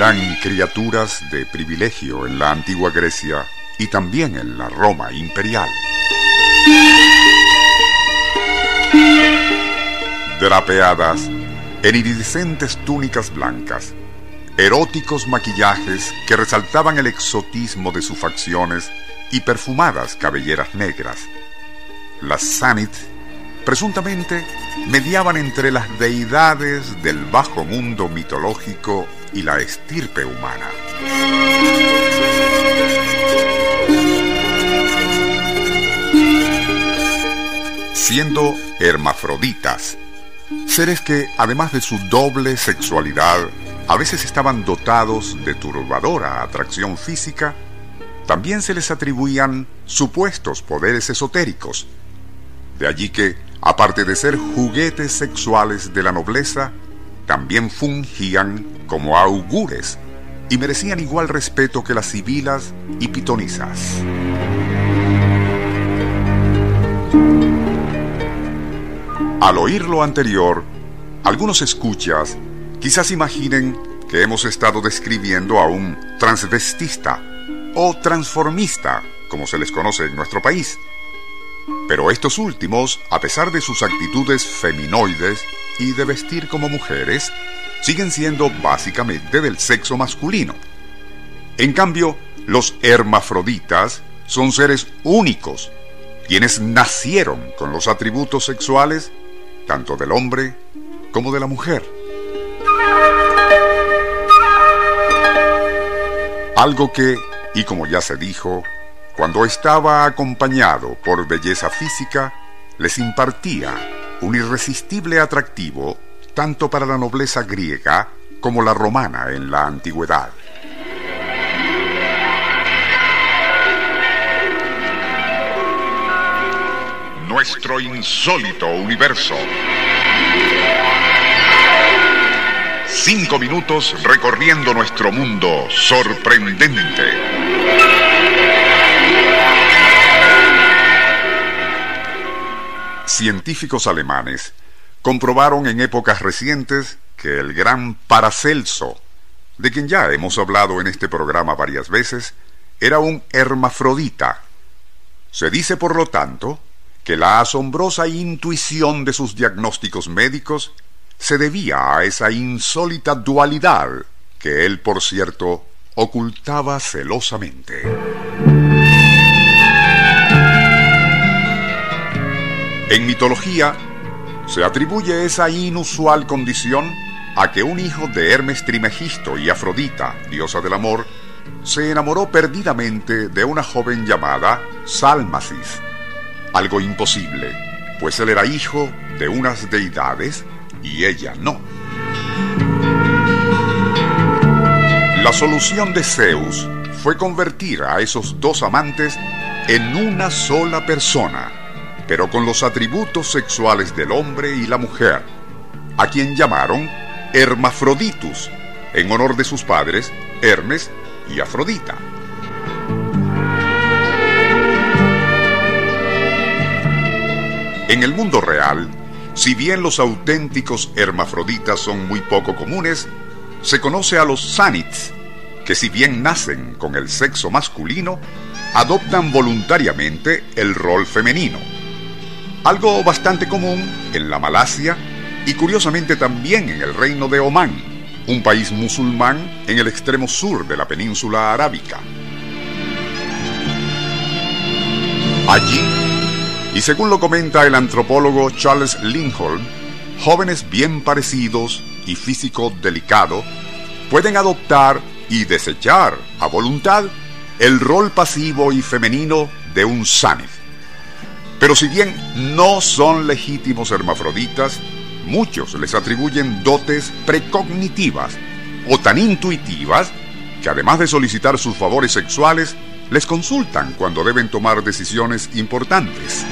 Eran criaturas de privilegio en la antigua Grecia y también en la Roma imperial. Drapeadas en iridiscentes túnicas blancas, eróticos maquillajes que resaltaban el exotismo de sus facciones y perfumadas cabelleras negras. Las Sanit presuntamente mediaban entre las deidades del bajo mundo mitológico y la estirpe humana. Siendo hermafroditas, seres que, además de su doble sexualidad, a veces estaban dotados de turbadora atracción física, también se les atribuían supuestos poderes esotéricos. De allí que, aparte de ser juguetes sexuales de la nobleza, también fungían como augures y merecían igual respeto que las sibilas y pitonisas. Al oír lo anterior, algunos escuchas quizás imaginen que hemos estado describiendo a un transvestista o transformista, como se les conoce en nuestro país. Pero estos últimos, a pesar de sus actitudes feminoides y de vestir como mujeres, siguen siendo básicamente del sexo masculino. En cambio, los hermafroditas son seres únicos, quienes nacieron con los atributos sexuales tanto del hombre como de la mujer. Algo que, y como ya se dijo, cuando estaba acompañado por belleza física, les impartía un irresistible atractivo tanto para la nobleza griega como la romana en la antigüedad. Nuestro insólito universo. Cinco minutos recorriendo nuestro mundo sorprendente. Científicos alemanes comprobaron en épocas recientes que el gran Paracelso, de quien ya hemos hablado en este programa varias veces, era un hermafrodita. Se dice, por lo tanto, que la asombrosa intuición de sus diagnósticos médicos se debía a esa insólita dualidad que él, por cierto, ocultaba celosamente. En mitología, se atribuye esa inusual condición a que un hijo de Hermes Trimegisto y Afrodita, diosa del amor, se enamoró perdidamente de una joven llamada Salmacis, algo imposible, pues él era hijo de unas deidades y ella no. La solución de Zeus fue convertir a esos dos amantes en una sola persona, pero con los atributos sexuales del hombre y la mujer, a quien llamaron Hermafroditus, en honor de sus padres Hermes y Afrodita. En el mundo real, si bien los auténticos hermafroditas son muy poco comunes, se conoce a los sanits, que si bien nacen con el sexo masculino, adoptan voluntariamente el rol femenino algo bastante común en la Malasia y curiosamente también en el reino de Omán, un país musulmán en el extremo sur de la península arábica. Allí, y según lo comenta el antropólogo Charles Lindholm, jóvenes bien parecidos y físico delicado pueden adoptar y desechar a voluntad el rol pasivo y femenino de un sanif. Pero si bien no son legítimos hermafroditas, muchos les atribuyen dotes precognitivas o tan intuitivas que además de solicitar sus favores sexuales, les consultan cuando deben tomar decisiones importantes.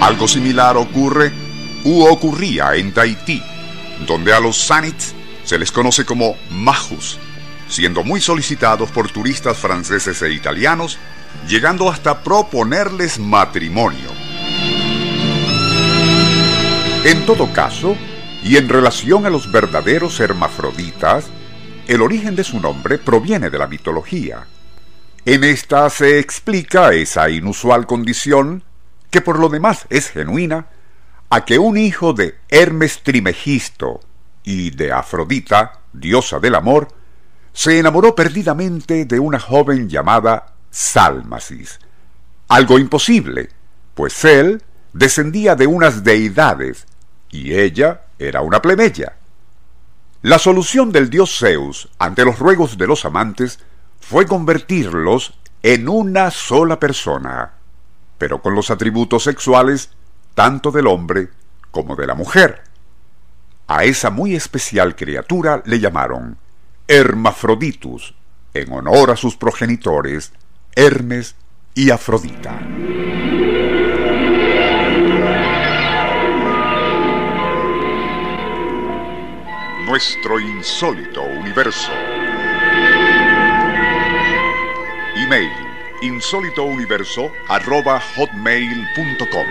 Algo similar ocurre u ocurría en Tahití, donde a los Sanits se les conoce como majus, siendo muy solicitados por turistas franceses e italianos, llegando hasta proponerles matrimonio. En todo caso, y en relación a los verdaderos hermafroditas, el origen de su nombre proviene de la mitología. En esta se explica esa inusual condición, que por lo demás es genuina, a que un hijo de Hermes Trimegisto y de Afrodita, diosa del amor, se enamoró perdidamente de una joven llamada Sálmasis. Algo imposible, pues él descendía de unas deidades y ella era una plebeya. La solución del dios Zeus ante los ruegos de los amantes fue convertirlos en una sola persona, pero con los atributos sexuales tanto del hombre como de la mujer. A esa muy especial criatura le llamaron Hermafroditus, en honor a sus progenitores Hermes y Afrodita. Nuestro insólito universo. Email insólitouniverso.hotmail.com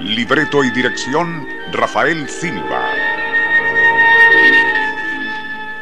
Libreto y dirección Rafael Silva.